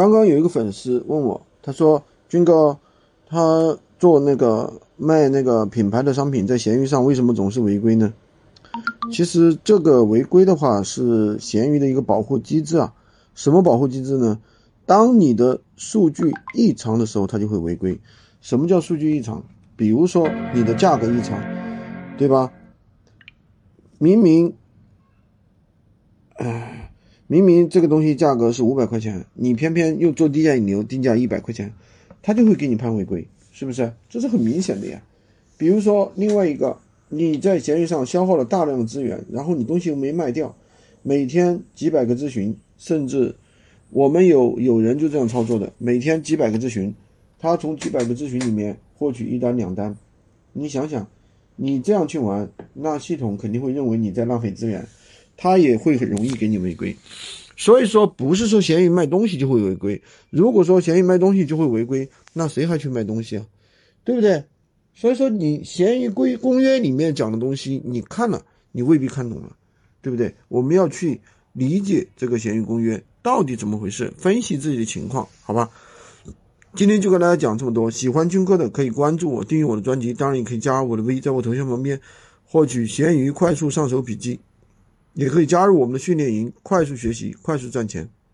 刚刚有一个粉丝问我，他说：“军哥，他做那个卖那个品牌的商品，在闲鱼上为什么总是违规呢？”其实这个违规的话是闲鱼的一个保护机制啊。什么保护机制呢？当你的数据异常的时候，它就会违规。什么叫数据异常？比如说你的价格异常，对吧？明明，明明这个东西价格是五百块钱，你偏偏又做低价引流，定价一百块钱，他就会给你判违规，是不是？这是很明显的呀。比如说另外一个。你在闲鱼上消耗了大量的资源，然后你东西又没卖掉，每天几百个咨询，甚至我们有有人就这样操作的，每天几百个咨询，他从几百个咨询里面获取一单两单，你想想，你这样去玩，那系统肯定会认为你在浪费资源，他也会很容易给你违规。所以说，不是说闲鱼卖东西就会违规，如果说闲鱼卖东西就会违规，那谁还去卖东西啊？对不对？所以说，你闲鱼规公约里面讲的东西，你看了，你未必看懂了，对不对？我们要去理解这个闲鱼公约到底怎么回事，分析自己的情况，好吧？今天就跟大家讲这么多。喜欢军哥的可以关注我，订阅我的专辑，当然也可以加我的微，在我头像旁边获取闲鱼快速上手笔记，也可以加入我们的训练营，快速学习，快速赚钱。